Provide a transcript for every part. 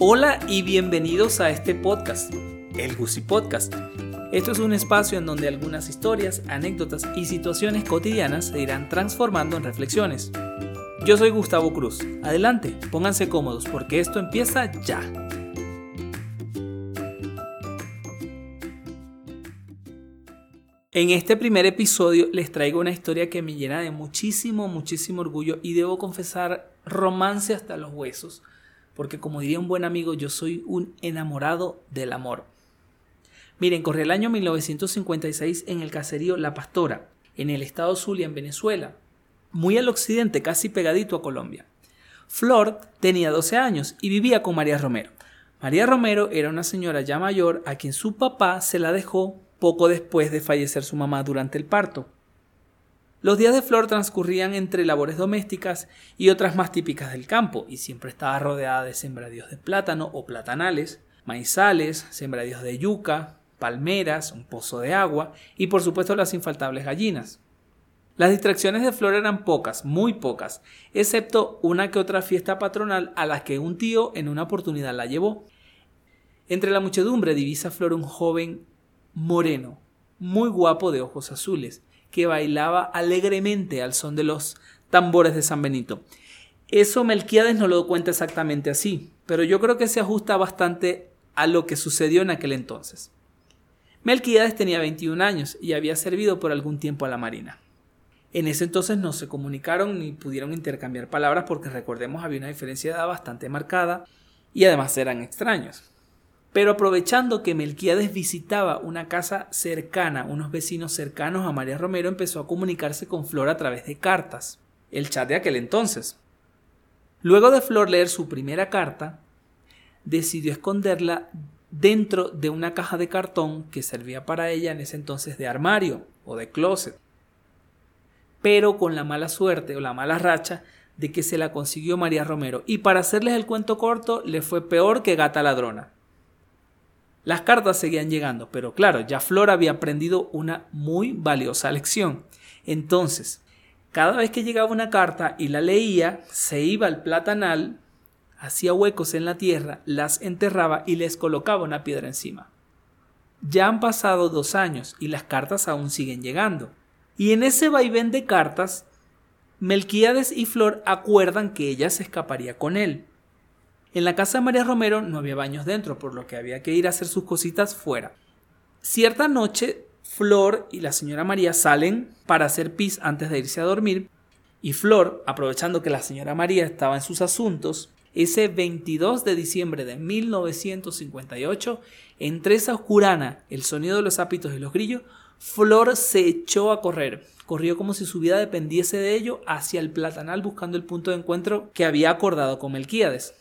Hola y bienvenidos a este podcast, el Gusi Podcast. Esto es un espacio en donde algunas historias, anécdotas y situaciones cotidianas se irán transformando en reflexiones. Yo soy Gustavo Cruz. Adelante, pónganse cómodos porque esto empieza ya. En este primer episodio les traigo una historia que me llena de muchísimo, muchísimo orgullo y debo confesar romance hasta los huesos porque como diría un buen amigo, yo soy un enamorado del amor. Miren, corre el año 1956 en el caserío La Pastora, en el estado Zulia, en Venezuela, muy al occidente, casi pegadito a Colombia. Flor tenía 12 años y vivía con María Romero. María Romero era una señora ya mayor a quien su papá se la dejó poco después de fallecer su mamá durante el parto. Los días de Flor transcurrían entre labores domésticas y otras más típicas del campo, y siempre estaba rodeada de sembradíos de plátano o platanales, maizales, sembradíos de yuca, palmeras, un pozo de agua y por supuesto las infaltables gallinas. Las distracciones de Flor eran pocas, muy pocas, excepto una que otra fiesta patronal a la que un tío en una oportunidad la llevó. Entre la muchedumbre divisa Flor un joven moreno, muy guapo de ojos azules, que bailaba alegremente al son de los tambores de San Benito. Eso Melquiades no lo cuenta exactamente así, pero yo creo que se ajusta bastante a lo que sucedió en aquel entonces. Melquiades tenía 21 años y había servido por algún tiempo a la Marina. En ese entonces no se comunicaron ni pudieron intercambiar palabras porque recordemos había una diferencia de edad bastante marcada y además eran extraños. Pero aprovechando que Melquiades visitaba una casa cercana, unos vecinos cercanos a María Romero, empezó a comunicarse con Flor a través de cartas, el chat de aquel entonces. Luego de Flor leer su primera carta, decidió esconderla dentro de una caja de cartón que servía para ella en ese entonces de armario o de closet. Pero con la mala suerte o la mala racha de que se la consiguió María Romero. Y para hacerles el cuento corto, le fue peor que gata ladrona. Las cartas seguían llegando, pero claro, ya Flor había aprendido una muy valiosa lección. Entonces, cada vez que llegaba una carta y la leía, se iba al platanal, hacía huecos en la tierra, las enterraba y les colocaba una piedra encima. Ya han pasado dos años y las cartas aún siguen llegando. Y en ese vaivén de cartas, Melquíades y Flor acuerdan que ella se escaparía con él. En la casa de María Romero no había baños dentro, por lo que había que ir a hacer sus cositas fuera. Cierta noche, Flor y la señora María salen para hacer pis antes de irse a dormir, y Flor, aprovechando que la señora María estaba en sus asuntos, ese 22 de diciembre de 1958, entre esa oscurana, el sonido de los ápitos y los grillos, Flor se echó a correr. Corrió como si su vida dependiese de ello hacia el platanal buscando el punto de encuentro que había acordado con Melquíades.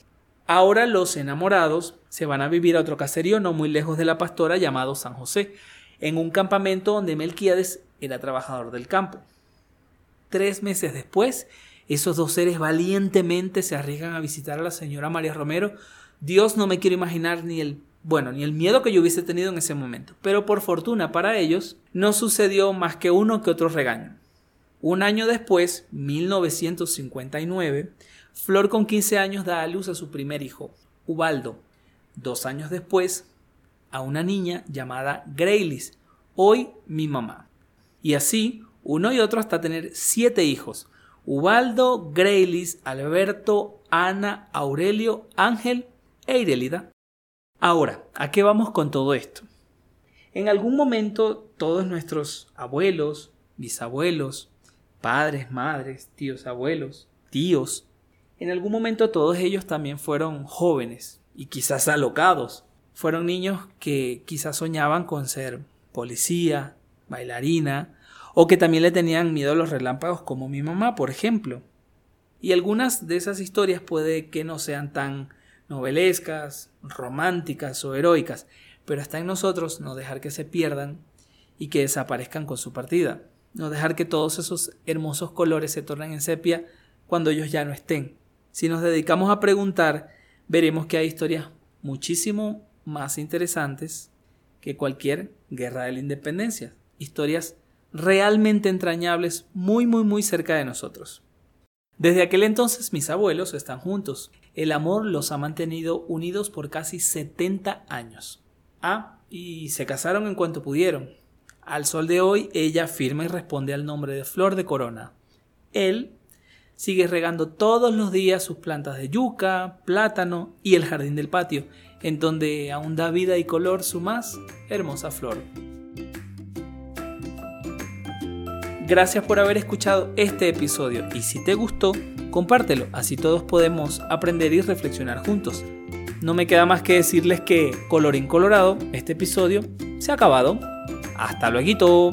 Ahora los enamorados se van a vivir a otro caserío no muy lejos de la pastora llamado San José, en un campamento donde Melquiades era trabajador del campo. Tres meses después, esos dos seres valientemente se arriesgan a visitar a la señora María Romero. Dios no me quiero imaginar ni el bueno, ni el miedo que yo hubiese tenido en ese momento. Pero por fortuna para ellos, no sucedió más que uno que otro regaño. Un año después, 1959, Flor con 15 años da a luz a su primer hijo, Ubaldo. Dos años después, a una niña llamada Graylis, hoy mi mamá. Y así, uno y otro hasta tener siete hijos. Ubaldo, Graylis, Alberto, Ana, Aurelio, Ángel e Irelida. Ahora, ¿a qué vamos con todo esto? En algún momento todos nuestros abuelos, bisabuelos, padres, madres, tíos, abuelos, tíos, en algún momento todos ellos también fueron jóvenes y quizás alocados. Fueron niños que quizás soñaban con ser policía, bailarina, o que también le tenían miedo a los relámpagos como mi mamá, por ejemplo. Y algunas de esas historias puede que no sean tan novelescas, románticas o heroicas, pero está en nosotros no dejar que se pierdan y que desaparezcan con su partida, no dejar que todos esos hermosos colores se tornen en sepia cuando ellos ya no estén. Si nos dedicamos a preguntar, veremos que hay historias muchísimo más interesantes que cualquier guerra de la independencia. Historias realmente entrañables muy muy muy cerca de nosotros. Desde aquel entonces mis abuelos están juntos. el amor los ha mantenido unidos por casi 70 años. Ah, y se casaron en cuanto pudieron. Al sol de hoy, ella firma y responde al nombre de Flor de Corona. Él sigue regando todos los días sus plantas de yuca, plátano y el jardín del patio, en donde aún da vida y color su más hermosa flor. Gracias por haber escuchado este episodio y si te gustó, compártelo, así todos podemos aprender y reflexionar juntos. No me queda más que decirles que, colorín colorado, este episodio se ha acabado. Hasta luego.